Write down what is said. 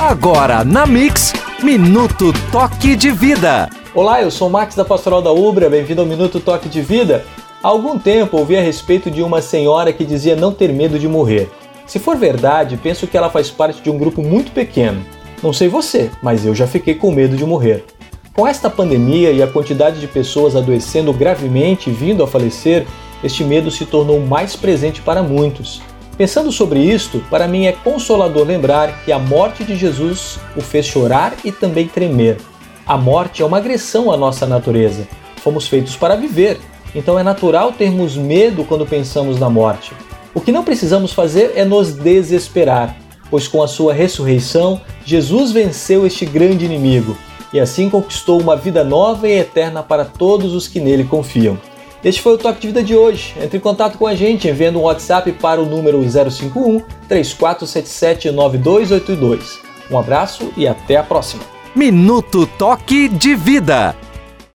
Agora na Mix, Minuto Toque de Vida. Olá, eu sou o Max da Pastoral da Ubra, bem-vindo ao Minuto Toque de Vida. Há algum tempo ouvi a respeito de uma senhora que dizia não ter medo de morrer. Se for verdade, penso que ela faz parte de um grupo muito pequeno. Não sei você, mas eu já fiquei com medo de morrer. Com esta pandemia e a quantidade de pessoas adoecendo gravemente e vindo a falecer, este medo se tornou mais presente para muitos. Pensando sobre isto, para mim é consolador lembrar que a morte de Jesus o fez chorar e também tremer. A morte é uma agressão à nossa natureza. Fomos feitos para viver, então é natural termos medo quando pensamos na morte. O que não precisamos fazer é nos desesperar, pois com a sua ressurreição, Jesus venceu este grande inimigo e assim conquistou uma vida nova e eterna para todos os que nele confiam. Este foi o Toque de Vida de hoje. Entre em contato com a gente enviando um WhatsApp para o número 051 3477 9282. Um abraço e até a próxima. Minuto Toque de Vida.